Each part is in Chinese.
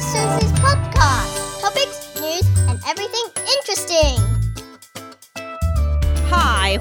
Susie's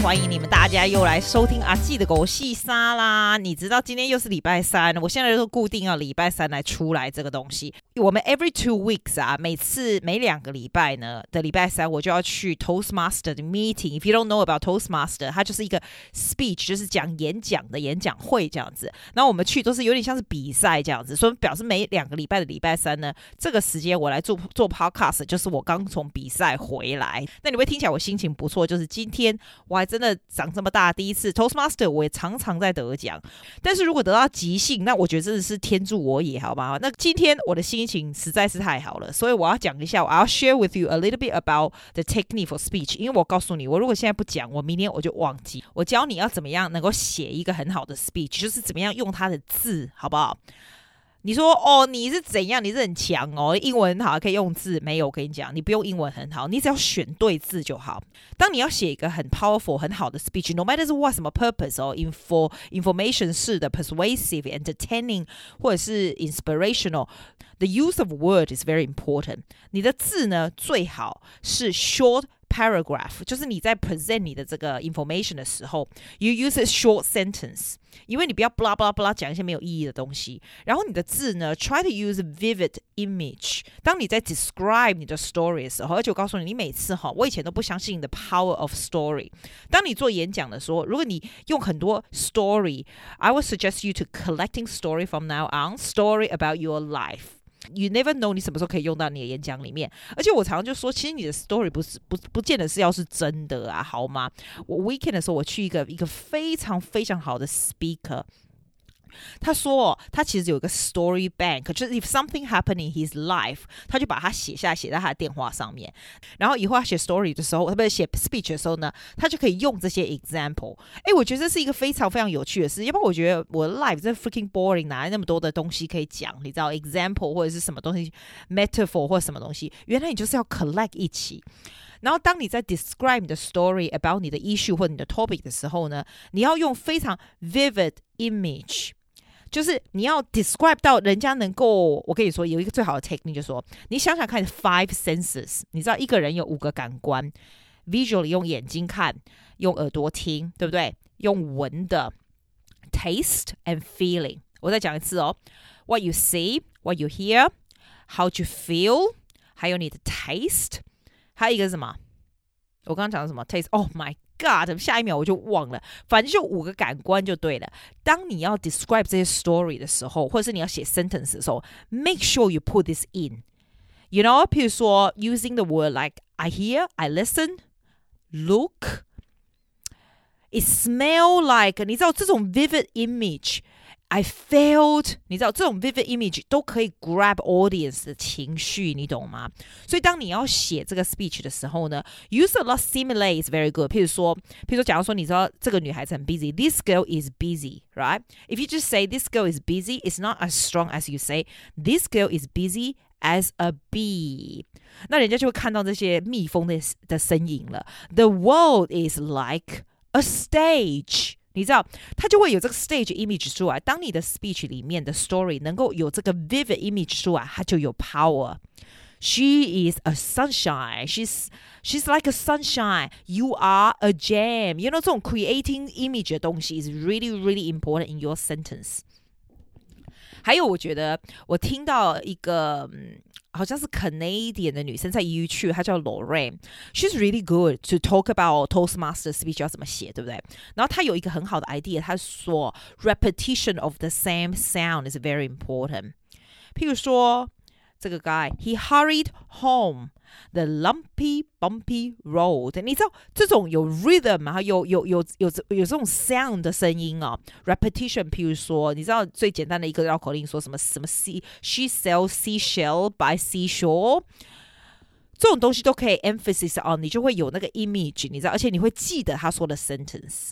欢迎你们大家又来收听阿季的狗戏沙啦！你知道今天又是礼拜三，我现在都固定要礼拜三来出来这个东西。我们 every two weeks 啊，每次每两个礼拜呢的礼拜三，我就要去 Toastmaster 的 meeting。If you don't know about Toastmaster，它就是一个 speech，就是讲演讲的演讲会这样子。那我们去都是有点像是比赛这样子，所以表示每两个礼拜的礼拜三呢，这个时间我来做做 podcast，就是我刚从比赛回来。那你会听起来我心情不错，就是今天。我还真的长这么大第一次 Toastmaster，我也常常在得奖。但是如果得到即兴，那我觉得真的是天助我也，好吧？那今天我的心情实在是太好了，所以我要讲一下，我要 share with you a little bit about the technique for speech。因为我告诉你，我如果现在不讲，我明天我就忘记。我教你要怎么样能够写一个很好的 speech，就是怎么样用它的字，好不好？你说哦，你是怎样？你是很强哦，英文很好，可以用字。没有，我跟你讲，你不用英文很好，你只要选对字就好。当你要写一个很 powerful 很好的 speech，no matter what 什么 purpose 哦，info information 式的 persuasive entertaining 或者是 inspirational，the use of word is very important。你的字呢，最好是 short。Paragraph 就是你在 present 你的这个 information 的时候，you use a short sentence，因为你不要 blah blah blah 讲一些没有意义的东西。然后你的字呢，try to use a vivid image。当你在 describe 你的 story 的时候，而且我告诉你，你每次哈，我以前都不相信你的 power of story。当你做演讲的时候，如果你用很多 story，I would suggest you to collecting story from now on, story about your life。 You never know，你什么时候可以用到你的演讲里面？而且我常常就说，其实你的 story 不是不不见得是要是真的啊，好吗？我 weekend 的时候，我去一个一个非常非常好的 speaker。他说，哦他其实有一个 story bank，就是 if something happened in his life，他就把它写下来，写在他的电话上面。然后以后他写 story 的时候，他不是写 speech 的时候呢，他就可以用这些 example。哎，我觉得这是一个非常非常有趣的事。要不然我觉得我的 life 真 freaking boring，哪来那么多的东西可以讲？你知道 example 或者是什么东西 metaphor 或者什么东西？原来你就是要 collect 一起。然后当你在 describe 你的 story about 你的 issue 或者你的 topic 的时候呢，你要用非常 vivid image。就是你要 describe 到人家能够，我跟你说有一个最好的 technique，就说你想想看，five senses，你知道一个人有五个感官，visually 用眼睛看，用耳朵听，对不对？用闻的，taste and feeling。我再讲一次哦，what you see，what you hear，how you feel，还有你的 taste，还有一个什么？我刚刚讲的什么？taste？Oh my。God，下一秒我就忘了，反正就五个感官就对了。当你要 describe 这些 story 的时候，或者是你要写 sentence 的时候，make sure you put this in。You know，譬如说 using the word like I hear, I listen, look, it smell like，你知道这种 vivid image。 I felt，你知道这种 vivid image 都可以 grab audience 的情绪，你懂吗？所以当你要写这个 speech 的时候呢，use a lot simile is very good。譬如说，譬如说，假如说你知道这个女孩子很 busy，this girl is busy，right？If you just say this girl is busy，it's not as strong as you say this girl is busy as a bee。那人家就会看到这些蜜蜂的的身影了。The world is like a stage。 你知道，它就会有这个 stage image 出来。当你的 speech 里面的 story 能够有这个 vivid image 出来，它就有 power。She is a sunshine. She's she's like a sunshine. You are a gem. You know 这种 creating image 的东西 is really really important in your sentence。 还有，我觉得我听到一个。好像是 Canadian 的女生在 YouTube，她叫 Lorraine。She's really good to talk about Toastmaster speech 要怎么写，对不对？然后她有一个很好的 idea，她说 repetition of the same sound is very important。譬如说。这个 guy he hurried home the lumpy bumpy road，你知道这种有 rhythm 啊，有有有有有，有这种 sound 的声音啊，repetition。譬如说，你知道最简单的一个绕口令说什么什么 sea she sells seashell by seashore，这种东西都可以 emphasis on，你就会有那个 image，你知道，而且你会记得他说的 sentence。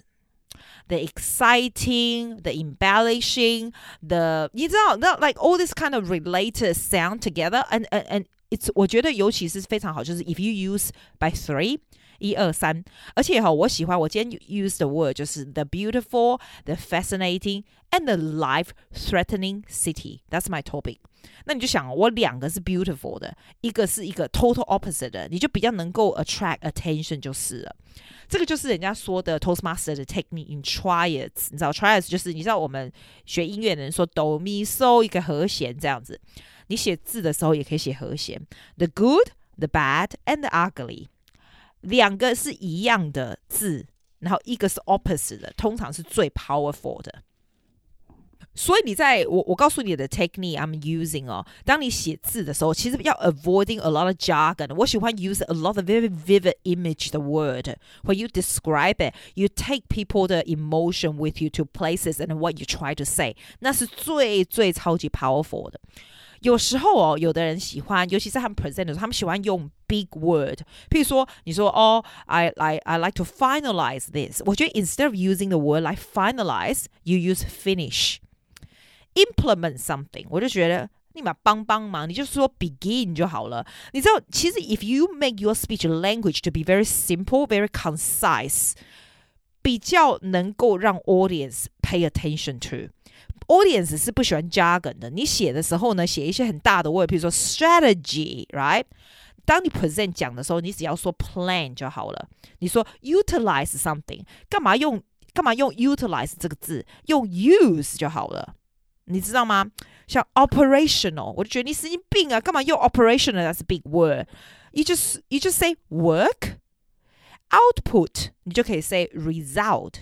The exciting, the embellishing, the 你知道，那 like all this kind of related sound together, and and and it's 我觉得尤其是非常好，就是 if you use by three, 一二三，而且哈，我喜欢我今天 use the word 就是 the beautiful, the fascinating and the life-threatening city. That's my topic. 那你就想，我两个是 beautiful 的，一个是一个 total opposite 的，你就比较能够 attract attention 就是了。这个就是人家说的 Toastmaster 的 technique in triads。你知道 triads 就是你知道我们学音乐的人说哆咪嗦一个和弦这样子。你写字的时候也可以写和弦，the good, the bad and the ugly。两个是一样的字，然后一个是 opposite 的，通常是最 powerful 的。所以你在我我告诉你的 technique I'm using 哦，当你写字的时候，其实要 avoiding a lot of jargon。我喜欢 use a lot of very vivid image the word when you describe it, you take people 的 emotion with you to places and what you try to say，那是最最超级 powerful 的。 有时候哦，有的人喜欢，尤其是他们 present 的时候，他们喜欢用 big word。譬如说，你说哦，I I I like to finalize this。我觉得 instead of using the word like finalize, you use finish。implement something，我就觉得立马帮帮忙，你就说 begin 就好了。你知道，其实 if you make your speech language to be very simple, very concise，比较能够让 audience pay attention to。 Audience 是不喜欢 jargon 的。你写的时候呢，写一些很大的 word，比如说 strategy，right？当你 present 讲的时候，你只要说 plan 就好了。你说 utilize something，干嘛用干嘛用 utilize 这个字？用 use 就好了。你知道吗？像 operational，我就觉得你神经病啊！干嘛用 operational？That's a big word。You just you just say work output，你就可以 say result。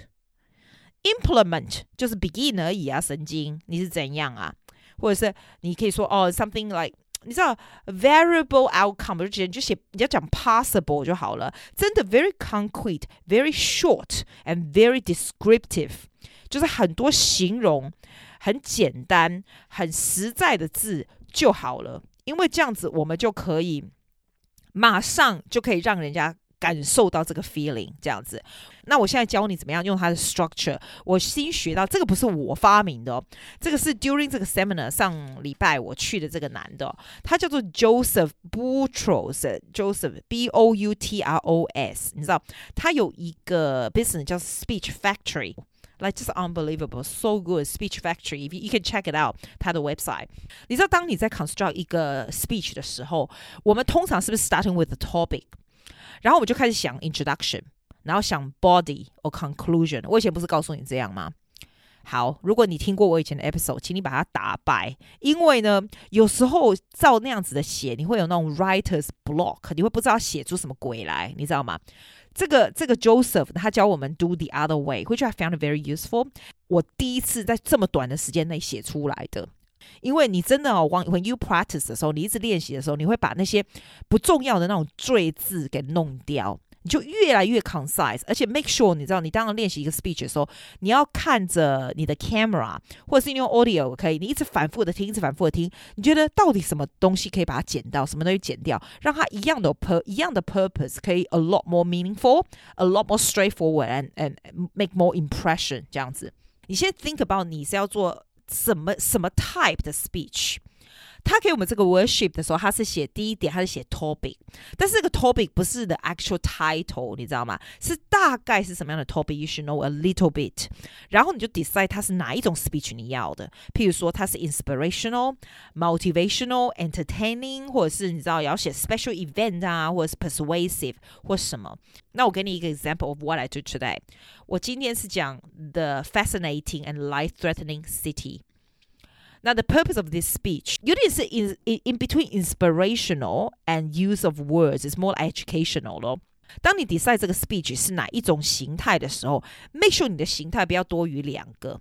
Implement 就是 begin 而已啊，神经，你是怎样啊？或者是你可以说哦，something like 你知道 variable outcome，我就觉得你就写你要讲 possible 就好了。真的 very concrete，very short and very descriptive，就是很多形容。很简单、很实在的字就好了，因为这样子我们就可以马上就可以让人家 感受到这个 feeling。这样子，那我现在教你怎么样用它的 structure。我新学到这个不是我发明的哦，这个是 during 这个 seminar 上礼拜我去的这个男的哦，他叫做 Joseph Boutros，Joseph B O U T R O S，你知道他有一个 business 叫 Speech Factory。Like just unbelievable, so good speech factory. If you, you can check it out，它的 website。你知道，当你在 construct 一个 speech 的时候，我们通常是不是 starting with the topic， 然后我就开始想 introduction，然后想 body or conclusion。我以前不是告诉你这样吗？好，如果你听过我以前的 episode，请你把它打败，因为呢，有时候照那样子的写，你会有那种 writer's block，你会不知道写出什么鬼来，你知道吗？这个这个 Joseph 他教我们 do the other way，which I found very useful。我第一次在这么短的时间内写出来的，因为你真的哦，when you practice 的时候，你一直练习的时候，你会把那些不重要的那种赘字给弄掉。你就越来越 concise，而且 make sure 你知道，你当然练习一个 speech 的时候，你要看着你的 camera，或者是你用 audio 可以，你一直反复的听，一直反复的听，你觉得到底什么东西可以把它剪掉，什么东西剪掉，让它一样的 pur 一样的 purpose，可以 a lot more meaningful，a lot more straightforward，and and make more impression 这样子。你先 think about 你是要做 什么什么 type 的 speech。 他给我们这个 worship 的时候，他是写第一点，他是写 topic，但是这个 topic 不是 the actual title，你知道吗？是大概是什么样的 topic，you should know a little bit，然后你就 decide 它是哪一种 speech 你要的，譬如说它是 inspirational、motivational、entertaining，或者是你知道要写 special event 啊，或者是 persuasive 或什么。那我给你一个 example of what I do today。我今天是讲 the fascinating and life-threatening city。 那 the purpose of this speech 有点是 in in between inspirational and use of words is more educational 咯。当你 decide 这个 speech 是哪一种形态的时候，make sure 你的形态不要多于两个。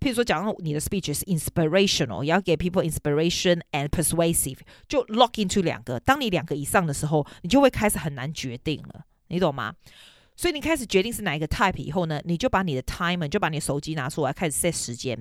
譬如说，假如你的 speech 是 inspirational，也要给 people inspiration and persuasive，就 lock into 两个。当你两个以上的时候，你就会开始很难决定了，你懂吗？ 所以你开始决定是哪一个 type 以后呢，你就把你的 timer，就把你的手机拿出来开始 set 时间。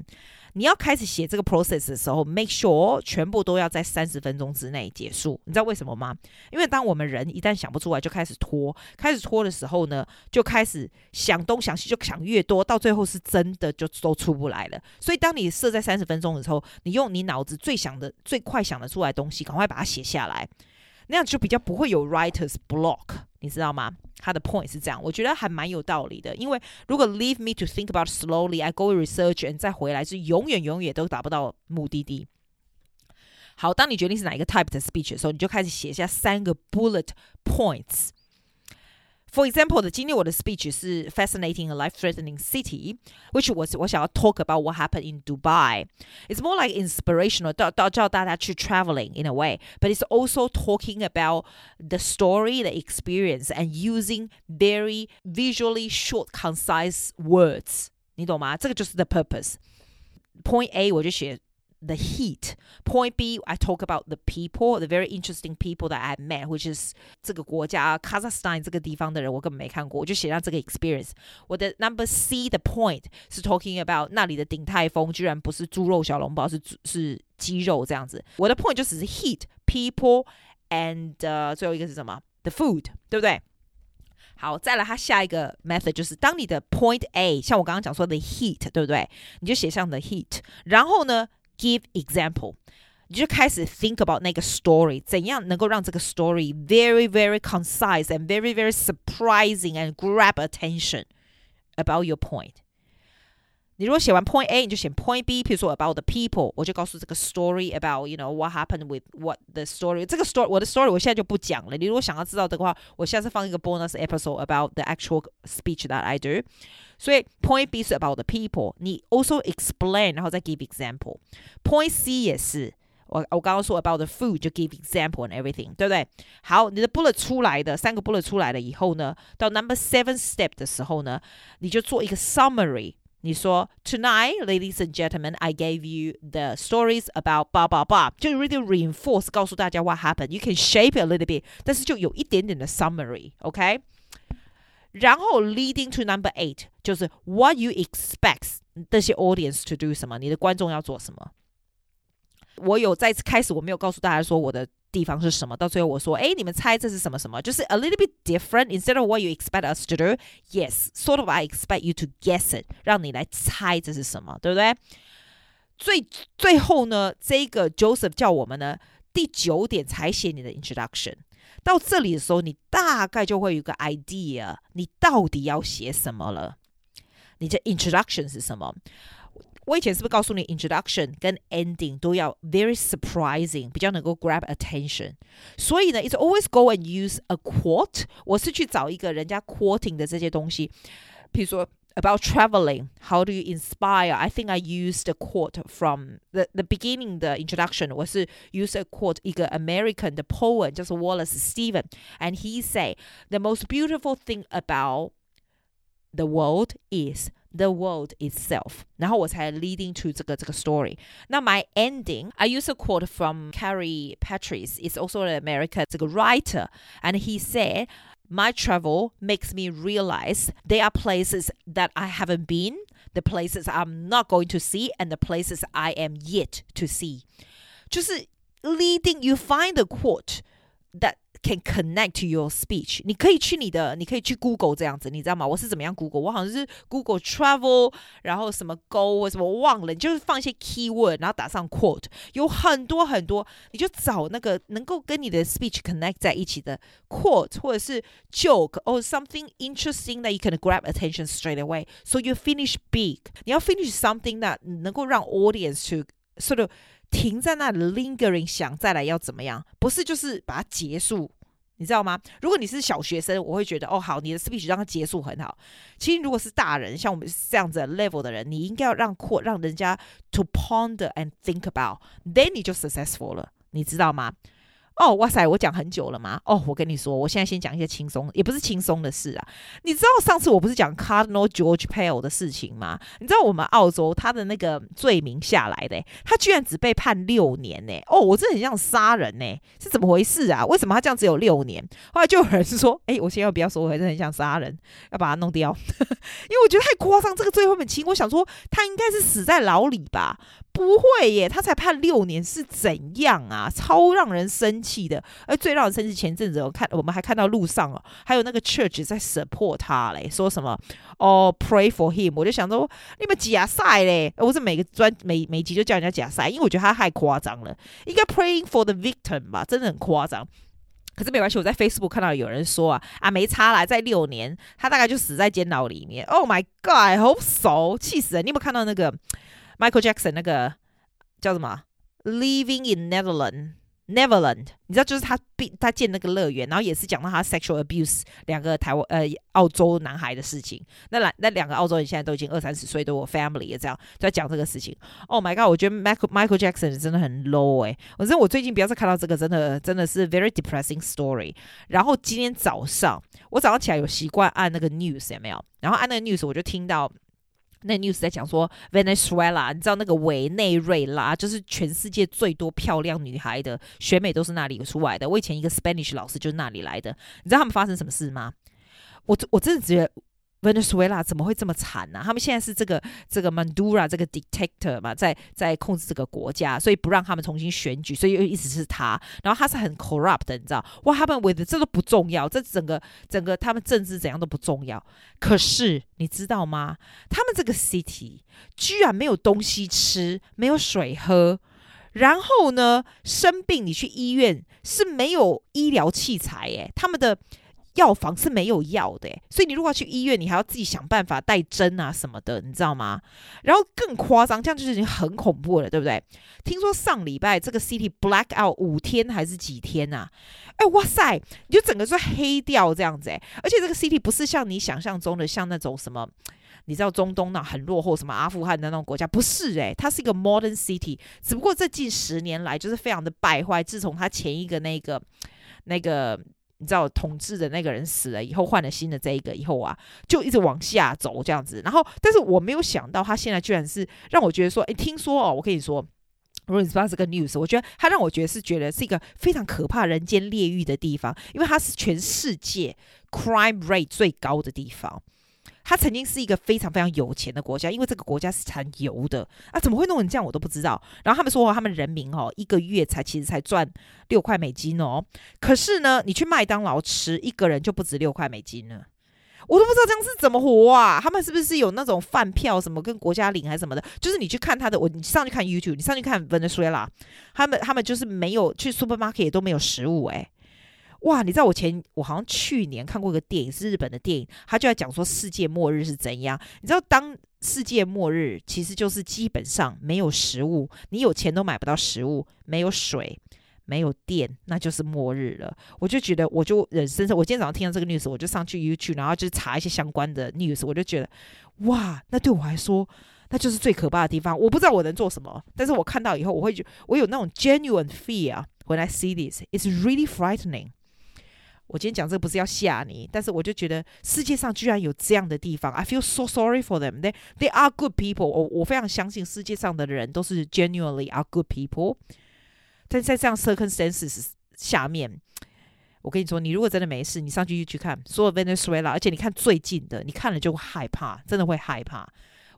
你要开始写这个 process 的时候，make sure 全部都要在三十分钟之内结束。你知道为什么吗？因为当我们人一旦想不出来，就开始拖，开始拖的时候呢，就开始想东想西，就想越多，到最后是真的就都出不来了。所以当你设在三十分钟的时候，你用你脑子最想的、最快想得出来的东西，赶快把它写下来。那样就比较不会有 writer's block，你知道吗？他的 point 是这样，我觉得还蛮有道理的。因为如果 leave me to think about slowly，I go research and 再回来，是永远永远都达不到目的地。好，当你决定是哪一个 type 的 speech 的时候，你就开始写下三个 bullet points。For example，的今天我的 speech 是 fascinating a life-threatening city，which was 我想要 talk about what happened in Dubai. It's more like inspirational，到到叫大家去 traveling in a way，but it's also talking about the story, the experience, and using very visually short, concise words。你懂吗？这个就是 the purpose。Point A 我就写。 the heat. Point B, I talk about the people, the very interesting people that I met, which is 这个国家 Kazakhstan 这个地方的人，我根本没看过，我就写上这个 experience。我的 number C 的 point 是 talking about 那里的鼎泰丰居然不是猪肉小笼包，是是鸡肉这样子。我的 point 就只是 heat, people and、uh, 最后一个是什么？The food，对不对？好，再来，它下一个 method 就是当你的 point A，像我刚刚讲说的 heat，对不对？你就写上的 heat，然后呢 ？Give example，你就开始 think about 那个 story，怎样能够让这个 story very very concise and very very surprising and grab attention about your point。 你如果写完 point A，你就写 point B，譬如说 about the people，我就告诉这个 story about you know what happened with what the story。这个 story 我的 story 我现在就不讲了。你如果想要知道的话，我下次放一个 bonus episode about the actual speech that I do。所以 point B 是 about the people，你 also explain，然后再 give example。point C 也是，我我刚刚说 about the food 就 give example and everything，对不对？好，你的 bullet 出来的三个 bullet 出来了以后呢，到 number seven step 的时候呢，你就做一个 summary。 你说 Tonight, ladies and gentlemen, I gave you the stories about blah blah blah，就 really reinforce 告诉大家 what happened。You can shape it a little bit，但是就有一点点的 summary，OK？、Okay? 然后 leading to number eight 就是 what you expect 这些 audience to do 什么，你的观众要做什么。我有再次开始，我没有告诉大家说我的。 地方是什么？到最后我说，哎，你们猜这是什么什么？就是 a little bit different instead of what you expect us to do. Yes, sort of. I expect you to guess it，让你来猜这是什么，对不对？最最后呢，这个 Joseph 叫我们呢，第九点才写你的 introduction。到这里的时候，你大概就会有个 idea，你到底要写什么了？你的 introduction 是什么？我以前是不是告诉你，introduction 跟 ending 都要 very surprising，比较能够 grab attention。所以呢，it's always go and use a quote。我是去找一个人家 quoting 的这些东西，譬如说 about traveling，how do you inspire？I think I used a quote from the the beginning 的 introduction。我是 use a quote 一个 American 的 poet，叫做 Wallace Stevens，and he say the most beautiful thing about the world is the world itself，然后我才 leading to 这个这个 story。那 my ending I use a quote from Carrie Patrice, is also an American 这个 writer, and he said, "My travel makes me realize there are places that I haven't been, the places I'm not going to see, and the places I am yet to see." 就是 leading you find the quote that Can connect to your speech。你可以去你的，你可以去 Google 这样子，你知道吗？我是怎么样 Google？我好像是 Google Travel，然后什么 Go 或什么我忘了，你就是放一些 keyword，然后打上 quote，有很多很多，你就找那个能够跟你的 speech connect 在一起的 quote，或者是 joke or something interesting that you can grab attention straight away。So you finish big。你要 finish something that 能够让 audience to sort of 停在那 lingering，想再来要怎么样？不是就是把它结束，你知道吗？如果你是小学生，我会觉得哦好，你的 speech 让它结束很好。其实如果是大人，像我们这样子 level 的人，你应该要让扩让人家 to ponder and think about，then 你就 successful 了，你知道吗？哦，哇塞！我讲很久了吗？哦，我跟你说，我现在先讲一些轻松，也不是轻松的事啊。你知道上次我不是讲 Cardinal George Pell 的事情吗？你知道我们澳洲他的那个罪名下来的，他居然只被判六年呢。哦，我真的很像杀人呢，是怎么回事啊？为什么他这样只有六年？后来就有人说，哎，我先要不要说，我还是很像杀人，要把他弄掉，因为我觉得太夸张。这个最后面轻，我想说他应该是死在牢里吧。不会耶，他才判六年是怎样啊？超让人生气的。而最让人生气，前阵子我看我们还看到路上哦，还有那个 church 在 support 他嘞，说什么哦，pray for him。我就想说，你们假赛嘞？我是每个专每每集就叫人家假赛，因为我觉得他太夸张了。应该 praying for the victim 吧，真的很夸张。可是没关系，我在 Facebook 看到有人说啊啊没差啦，在六年他大概就死在监牢里面。Oh my God，好熟，气死人！你有没有看到那个 Michael Jackson 那个叫什么 Living in Netherland Neverland，你知道就是他他建那个乐园，然后也是讲到他 sexual abuse 两个台湾呃澳洲男孩的事情。那两那两个澳洲人现在都已经二三十岁，都有 family 也这样在讲这个事情。Oh my god，我觉得 Michael Michael Jackson 真的很 low 哎、欸！我真我最近不要再看到这个，真的真的是 very depressing story。然后今天早上我早上起来有习惯按那个 news 有没有？然后按那个 news 我就听到。那 news 在讲说，Venezuela，你知道那个委内瑞拉就是全世界最多漂亮女孩的选美都是那里出来的。我以前一个 Spanish 老师就是那里来的。你知道他们发生什么事吗？我我真的觉得。Venezuela 怎么会这么惨呢、他们现在是这个这个 Mandura 这个 dictator 嘛，在在控制这个国家，所以不让他们重新选举，所以又一直是他。然后他是很 corrupt 的，你知道？What happened with 这都不重要，这整个整个他们政治怎样都不重要。可是你知道吗？他们这个 city 居然没有东西吃，没有水喝，然后呢，生病你去医院是没有医疗器材，诶，他们的。药房是没有药的，所以你如果要去医院，你还要自己想办法带针啊什么的，你知道吗？然后更夸张，这样就是已经很恐怖了，对不对？听说上礼拜这个 city black out 五天还是几天呐？哎，哇塞，你就整个是黑掉这样子，哎，而且这个 city 不是像你想象中的像那种什么，你知道中东那很落后，什么阿富汗的那种国家，不是哎，它是一个 modern city，只不过这近十年来就是非常的败坏，自从他前一个那个那个。你知道统治的那个人死了以后，换了新的这一个以后啊，就一直往下走这样子。然后，但是我没有想到他现在居然是让我觉得说，诶，听说哦，我跟你说，如果你知道这个 news，我觉得他让我觉得是觉得是一个非常可怕、人间炼狱的地方，因为它是全世界 crime rate 最高的地方。他曾经是一个非常非常有钱的国家，因为这个国家是产油的啊，怎么会弄成这样我都不知道。然后他们说，他们人民哦，一个月才其实才赚六块美金哦。可是呢，你去麦当劳吃一个人就不止六块美金了，我都不知道这样是怎么活啊。他们是不是有那种饭票什么跟国家领还是什么的？就是你去看他的，我你上去看 YouTube，你上去看 Venezuela，他们他们就是没有去 supermarket 都没有食物诶。哇，你知道我前我好像去年看过一个电影，是日本的电影，他就在讲说世界末日是怎样。你知道，当世界末日其实就是基本上没有食物，你有钱都买不到食物，没有水，没有电，那就是末日了。我就觉得，我就忍深深。我今天早上听到这个 news，我就上去 YouTube，然后就查一些相关的 news，我就觉得，哇，那对我来说，那就是最可怕的地方。我不知道我能做什么，但是我看到以后，我会觉我有那种 genuine fear when I see this. It's really frightening. 我今天讲这个不是要吓你，但是我就觉得世界上居然有这样的地方，I feel so sorry for them. They they are good people. 我我非常相信世界上的人都是 genuinely are good people。但在这样 circumstances 下面，我跟你说，你如果真的没事，你上去去看所有 Venezuela，而且你看最近的，你看了就会害怕，真的会害怕。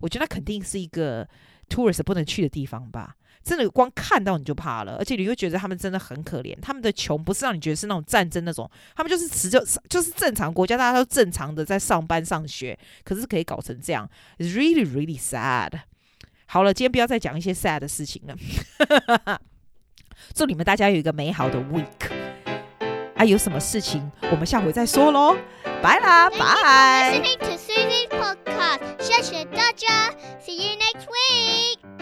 我觉得那肯定是一个 tourist 不能去的地方吧。真的光看到你就怕了，而且你会觉得他们真的很可怜。他们的穷不是让你觉得是那种战争那种，他们就是持就就是正常国家，大家都正常的在上班上学，可是可以搞成这样 really really sad。好了，今天不要再讲一些 sad 的事情了。祝你们大家有一个美好的 week。啊，有什么事情我们下回再说喽，拜啦，拜。谢谢大家，See you next week。